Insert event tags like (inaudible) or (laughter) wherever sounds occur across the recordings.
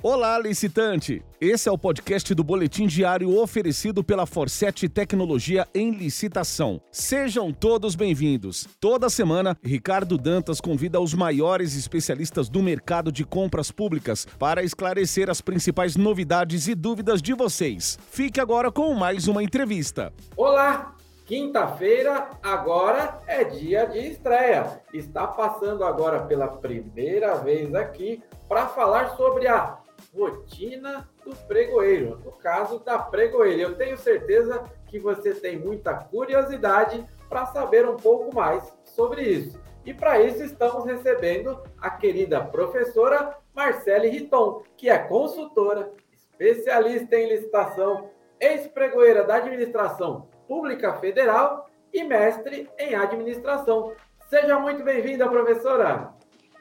Olá, licitante! Esse é o podcast do Boletim Diário oferecido pela Forset Tecnologia em Licitação. Sejam todos bem-vindos. Toda semana, Ricardo Dantas convida os maiores especialistas do mercado de compras públicas para esclarecer as principais novidades e dúvidas de vocês. Fique agora com mais uma entrevista. Olá! Quinta-feira agora é dia de estreia. Está passando agora pela primeira vez aqui para falar sobre a rotina do pregoeiro, no caso da pregoeira. Eu tenho certeza que você tem muita curiosidade para saber um pouco mais sobre isso. E para isso estamos recebendo a querida professora Marcele Riton, que é consultora, especialista em licitação, ex-pregoeira da Administração Pública Federal e mestre em administração. Seja muito bem-vinda, professora!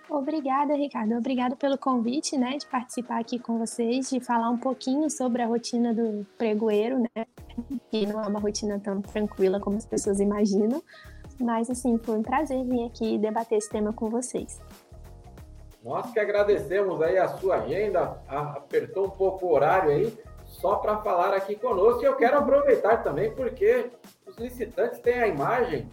Obrigada, Ricardo. Obrigada pelo convite, né, de participar aqui com vocês, de falar um pouquinho sobre a rotina do pregoeiro, né, que não é uma rotina tão tranquila como as pessoas imaginam, mas assim, foi um prazer vir aqui debater esse tema com vocês. Nós que agradecemos aí a sua agenda, apertou um pouco o horário aí, só para falar aqui conosco. E eu quero aproveitar também porque os licitantes têm a imagem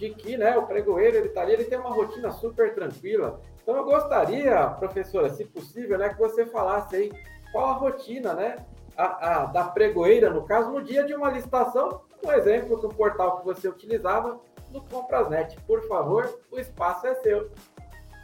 de que né, o pregoeiro ele tá ali, ele tem uma rotina super tranquila. Então eu gostaria, professora, se possível, né, que você falasse aí qual a rotina, né, a, a, da pregoeira, no caso, no dia de uma licitação, um exemplo do portal que você utilizava no Comprasnet. Por favor, o espaço é seu.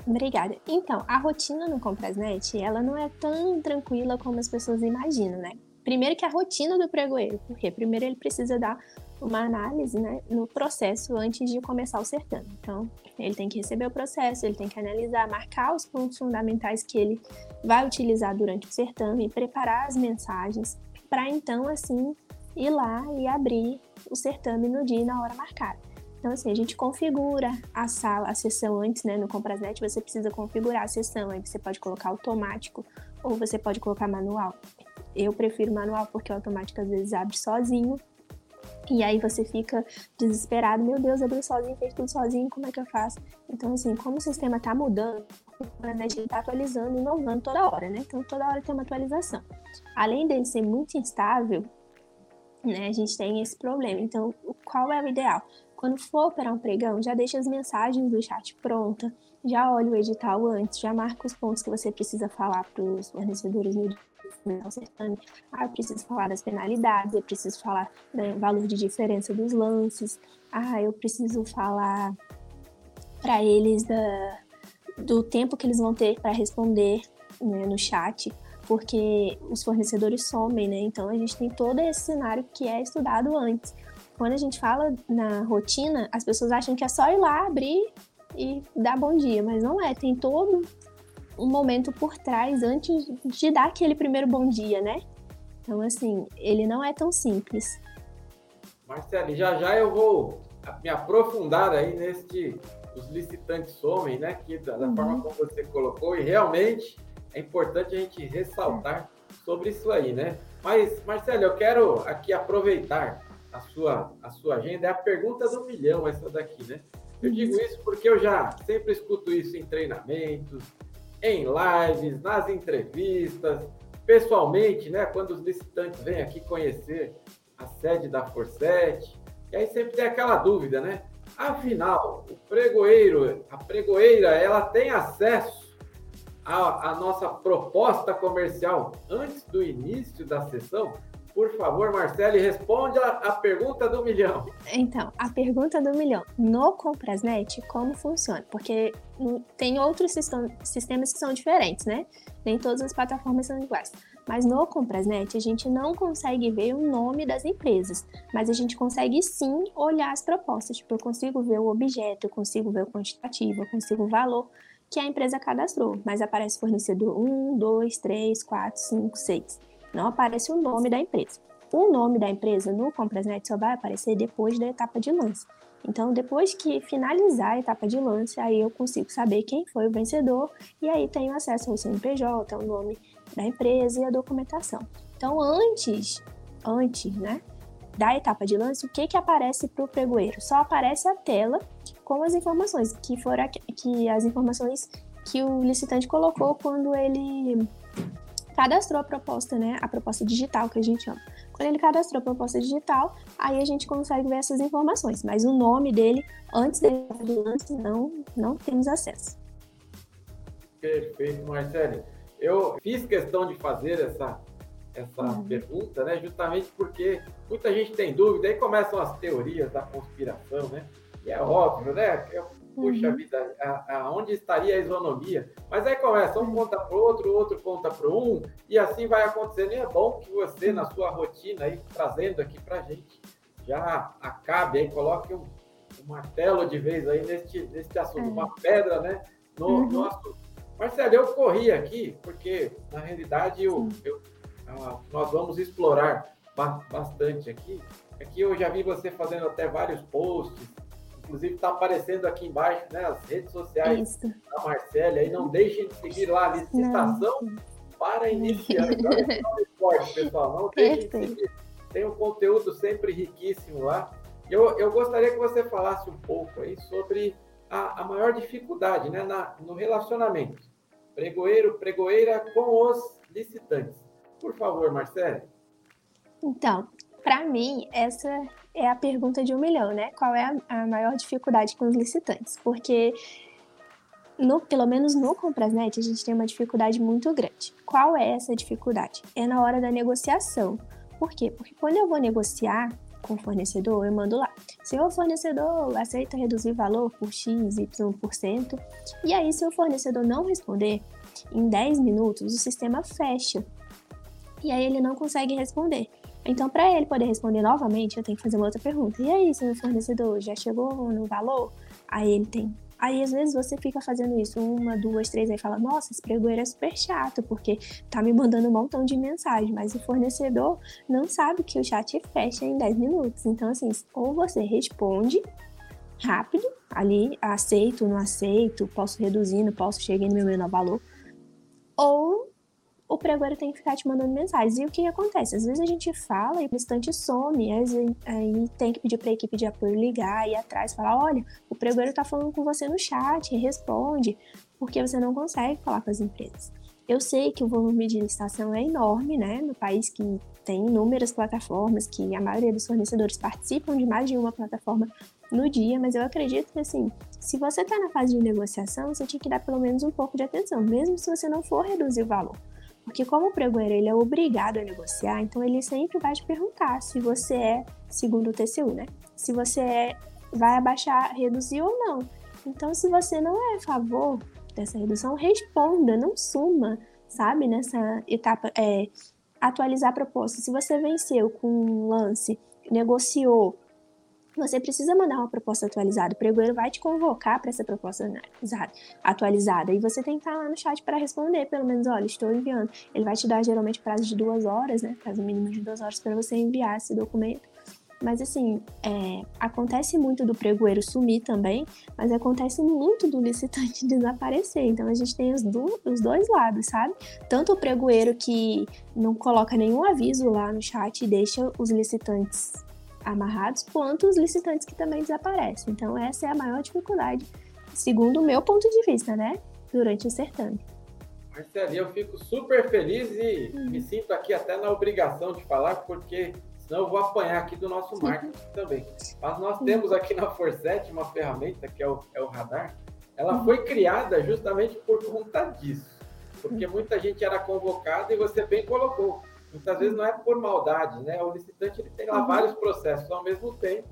Obrigada. Então, a rotina no Comprasnet, ela não é tão tranquila como as pessoas imaginam, né? Primeiro que a rotina do pregoeiro, porque primeiro ele precisa dar uma análise né, no processo antes de começar o certame. Então, ele tem que receber o processo, ele tem que analisar, marcar os pontos fundamentais que ele vai utilizar durante o certame, preparar as mensagens, para então, assim, ir lá e abrir o certame no dia e na hora marcada. Então, assim, a gente configura a sala, a sessão antes, né? No Comprasnet, você precisa configurar a sessão. Aí você pode colocar automático ou você pode colocar manual. Eu prefiro manual porque o automático às vezes abre sozinho e aí você fica desesperado, meu Deus, abriu sozinho, fez tudo sozinho, como é que eu faço? Então, assim, como o sistema está mudando, a gente está atualizando, inovando toda hora, né? Então, toda hora tem uma atualização. Além dele ser muito instável, né, a gente tem esse problema. Então, qual é o ideal? Quando for operar um pregão, já deixa as mensagens do chat pronta, já olha o edital antes, já marca os pontos que você precisa falar para os fornecedores no o certame, ah, eu preciso falar das penalidades, eu preciso falar né, valor de diferença dos lances, ah, eu preciso falar para eles da, do tempo que eles vão ter para responder né, no chat, porque os fornecedores somem, né? Então a gente tem todo esse cenário que é estudado antes. Quando a gente fala na rotina, as pessoas acham que é só ir lá abrir e dar bom dia, mas não é. Tem todo um momento por trás antes de dar aquele primeiro bom dia, né? Então, assim, ele não é tão simples. Marcelo, já já eu vou me aprofundar aí neste os licitantes somem, né? Que da, da uhum. forma como você colocou, e realmente é importante a gente ressaltar sobre isso aí, né? Mas, Marcelo, eu quero aqui aproveitar a sua, a sua agenda, é a pergunta do milhão, essa daqui, né? Eu digo uhum. isso porque eu já sempre escuto isso em treinamentos, em lives, nas entrevistas, pessoalmente, né? Quando os licitantes vêm aqui conhecer a sede da Forset, e aí sempre tem aquela dúvida, né? Afinal, o pregoeiro, a pregoeira, ela tem acesso à, à nossa proposta comercial antes do início da sessão? Por favor, Marcele, responda a pergunta do milhão. Então, a pergunta do milhão. No Comprasnet, como funciona? Porque tem outros sistemas que são diferentes, né? Nem todas as plataformas são iguais. Mas no Comprasnet, a gente não consegue ver o nome das empresas, mas a gente consegue sim olhar as propostas. Tipo, eu consigo ver o objeto, eu consigo ver o quantitativo, eu consigo o valor que a empresa cadastrou, mas aparece fornecedor 1, 2, 3, 4, 5, 6 não aparece o nome da empresa. O nome da empresa no Comprasnet só vai aparecer depois da etapa de lance. Então, depois que finalizar a etapa de lance, aí eu consigo saber quem foi o vencedor e aí tenho acesso ao CNPJ, ao nome da empresa e a documentação. Então, antes, antes, né, da etapa de lance, o que que aparece para o pregoeiro? Só aparece a tela com as informações que foram que as informações que o licitante colocou quando ele cadastrou a proposta, né? A proposta digital que a gente chama. Quando ele cadastrou a proposta digital, aí a gente consegue ver essas informações. Mas o nome dele, antes dele lance, não, não temos acesso. Perfeito, Marcelo. Eu fiz questão de fazer essa, essa uhum. pergunta, né? Justamente porque muita gente tem dúvida, aí começam as teorias da conspiração, né? E é óbvio, né? Puxa uhum. vida, aonde estaria a isonomia? Mas aí começa, um conta para o outro, outro conta para um, e assim vai acontecendo. E é bom que você, na sua rotina, aí, trazendo aqui para gente, já acabe aí, coloque um, um martelo de vez aí neste, neste assunto, é. uma pedra, né? No, uhum. no assunto. Marcelo, eu corri aqui, porque na realidade eu, eu ah, nós vamos explorar bastante aqui. Aqui eu já vi você fazendo até vários posts, inclusive está aparecendo aqui embaixo, né, as redes sociais Isso. da Marcela, e não deixem de seguir lá, licitação não. para iniciantes. Olha esse pessoal, não deixem de seguir. Tem um conteúdo sempre riquíssimo lá. Eu, eu gostaria que você falasse um pouco aí sobre a, a maior dificuldade né, na, no relacionamento. Pregoeiro, pregoeira com os licitantes. Por favor, Marcelo. Então, para mim, essa é a pergunta de um milhão, né? Qual é a, maior dificuldade com os licitantes? Porque, no, pelo menos no Comprasnet, a gente tem uma dificuldade muito grande. Qual é essa dificuldade? É na hora da negociação. Por quê? Porque quando eu vou negociar, com o fornecedor, eu mando lá. Se o fornecedor aceita reduzir valor por X, Y%, e aí se o fornecedor não responder, em 10 minutos o sistema fecha. E aí ele não consegue responder. Então, para ele poder responder novamente, eu tenho que fazer uma outra pergunta. E aí, seu fornecedor já chegou no valor? Aí ele tem Aí, às vezes, você fica fazendo isso uma, duas, três, aí fala, nossa, esse pregoeiro é super chato, porque tá me mandando um montão de mensagem, mas o fornecedor não sabe que o chat fecha em 10 minutos. Então, assim, ou você responde rápido, ali, aceito, não aceito, posso reduzir, não posso, cheguei no meu menor valor, ou o pregoeiro tem que ficar te mandando mensagens. E o que acontece? Às vezes a gente fala e o instante some, aí tem que pedir para a equipe de apoio ligar, ir atrás, falar: olha, o pregoeiro está falando com você no chat, responde, porque você não consegue falar com as empresas. Eu sei que o volume de licitação é enorme, né? No país que tem inúmeras plataformas, que a maioria dos fornecedores participam de mais de uma plataforma no dia, mas eu acredito que assim, se você está na fase de negociação, você tinha que dar pelo menos um pouco de atenção, mesmo se você não for reduzir o valor. Porque como o pregoeiro ele é obrigado a negociar, então ele sempre vai te perguntar se você é, segundo o TCU, né? Se você é, vai abaixar, reduzir ou não. Então, se você não é a favor dessa redução, responda, não suma, sabe? Nessa etapa, é, atualizar a proposta. Se você venceu com um lance, negociou, você precisa mandar uma proposta atualizada. O pregoeiro vai te convocar para essa proposta atualizada. E você tem que estar lá no chat para responder, pelo menos, olha, estou enviando. Ele vai te dar geralmente prazo de duas horas, né? Prazo mínimo de duas horas para você enviar esse documento. Mas assim, é, acontece muito do pregoeiro sumir também, mas acontece muito do licitante (laughs) desaparecer. Então a gente tem os, do, os dois lados, sabe? Tanto o pregoeiro que não coloca nenhum aviso lá no chat e deixa os licitantes amarrados, quanto os licitantes que também desaparecem. Então, essa é a maior dificuldade, segundo o meu ponto de vista, né? Durante o certame. Marcelo, eu fico super feliz e uhum. me sinto aqui até na obrigação de falar, porque senão eu vou apanhar aqui do nosso marketing uhum. também. Mas nós temos aqui na Forset uma ferramenta que é o, é o radar. Ela uhum. foi criada justamente por conta disso. Porque muita gente era convocada e você bem colocou Muitas vezes não é por maldade, né? O licitante ele tem lá uhum. vários processos ao mesmo tempo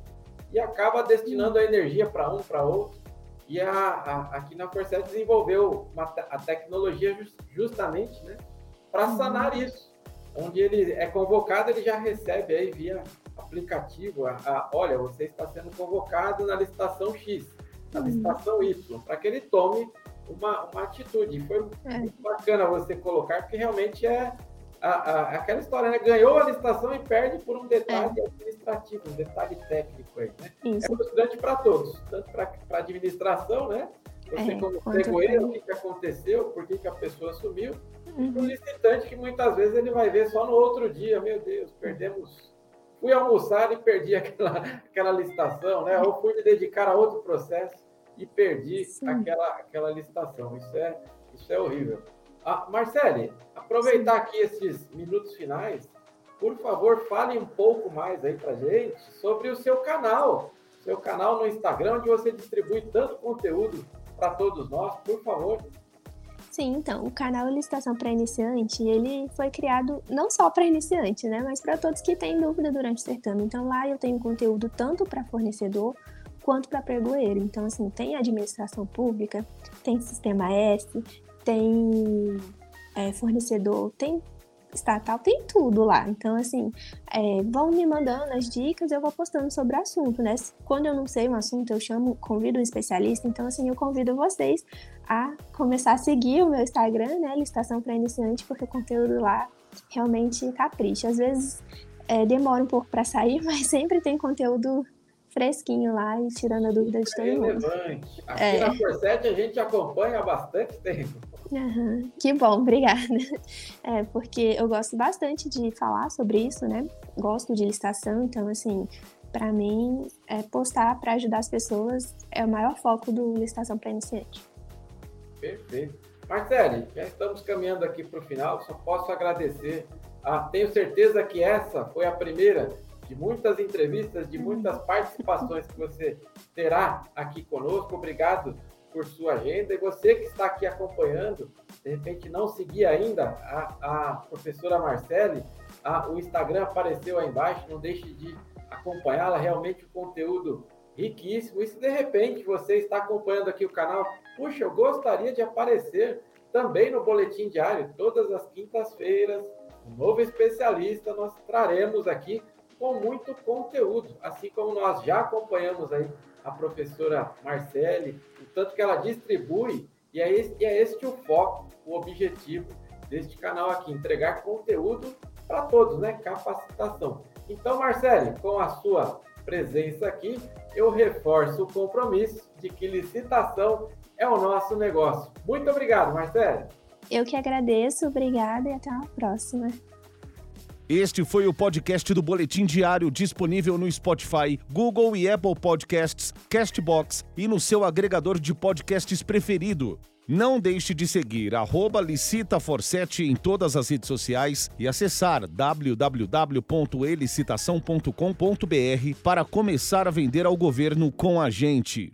e acaba destinando a energia para um, para outro. E a, a, aqui na Forcet desenvolveu uma, a tecnologia just, justamente né, para uhum. sanar isso. Onde ele é convocado, ele já recebe aí via aplicativo, a, a, olha, você está sendo convocado na licitação X, na uhum. licitação Y, para que ele tome uma, uma atitude. Foi é. muito bacana você colocar, porque realmente é, a, a, aquela história, né? Ganhou a licitação e perde por um detalhe é. administrativo, um detalhe técnico aí, né? Isso. É frustrante para todos, tanto para a administração, né? Você é, como pregoeiro, o que, que aconteceu, por que, que a pessoa sumiu, uhum. e o licitante que muitas vezes ele vai ver só no outro dia, meu Deus, perdemos. Fui almoçar e perdi (laughs) aquela, aquela licitação, né? Ou fui me dedicar a outro processo e perdi aquela, aquela licitação. Isso é, isso é horrível. Ah, Marcele, aproveitar aqui esses minutos finais, por favor, fale um pouco mais aí pra gente sobre o seu canal, seu canal no Instagram, onde você distribui tanto conteúdo para todos nós, por favor. Sim, então, o canal Licitação para Iniciante, ele foi criado não só para iniciante, né, mas para todos que têm dúvida durante o certame. Então, lá eu tenho conteúdo tanto para fornecedor quanto para pregoeiro. Então, assim, tem administração pública, tem sistema S, tem é, fornecedor, tem estatal, tem tudo lá. Então, assim, é, vão me mandando as dicas, eu vou postando sobre o assunto, né? Quando eu não sei um assunto, eu chamo, convido um especialista. Então, assim, eu convido vocês a começar a seguir o meu Instagram, né? Licitação para iniciante, porque o conteúdo lá realmente capricha. Às vezes é, demora um pouco para sair, (laughs) mas sempre tem conteúdo fresquinho lá e tirando a dúvida de todo mundo. Aqui é. na Forset a gente acompanha há bastante tempo. Uhum, que bom, obrigada. (laughs) É, porque eu gosto bastante de falar sobre isso, né? Gosto de licitação, então, assim, para mim, é, postar para ajudar as pessoas é o maior foco do Licitação para Iniciante. Perfeito. Marcele, já estamos caminhando aqui para o final, só posso agradecer. Ah, tenho certeza que essa foi a primeira de muitas entrevistas, de muitas participações que você terá aqui conosco. Obrigado por sua agenda. E você que está aqui acompanhando, de repente não seguia ainda a, a professora Marcele, a, o Instagram apareceu aí embaixo, não deixe de acompanhá-la, realmente o conteúdo riquíssimo. E se de repente você está acompanhando aqui o canal, puxa, eu gostaria de aparecer também no Boletim Diário, todas as quintas-feiras, um novo especialista nós traremos aqui com muito conteúdo, assim como nós já acompanhamos aí a professora Marcele, o tanto que ela distribui, e é, esse, e é este o foco, o objetivo deste canal aqui, entregar conteúdo para todos, né? Capacitação. Então, Marcele, com a sua presença aqui, eu reforço o compromisso de que licitação é o nosso negócio. Muito obrigado, Marcele. Eu que agradeço, obrigada e até uma próxima. Este foi o podcast do Boletim Diário disponível no Spotify, Google e Apple Podcasts, Castbox e no seu agregador de podcasts preferido. Não deixe de seguir arroba licitaforsete em todas as redes sociais e acessar www.elicitação.com.br para começar a vender ao governo com a gente.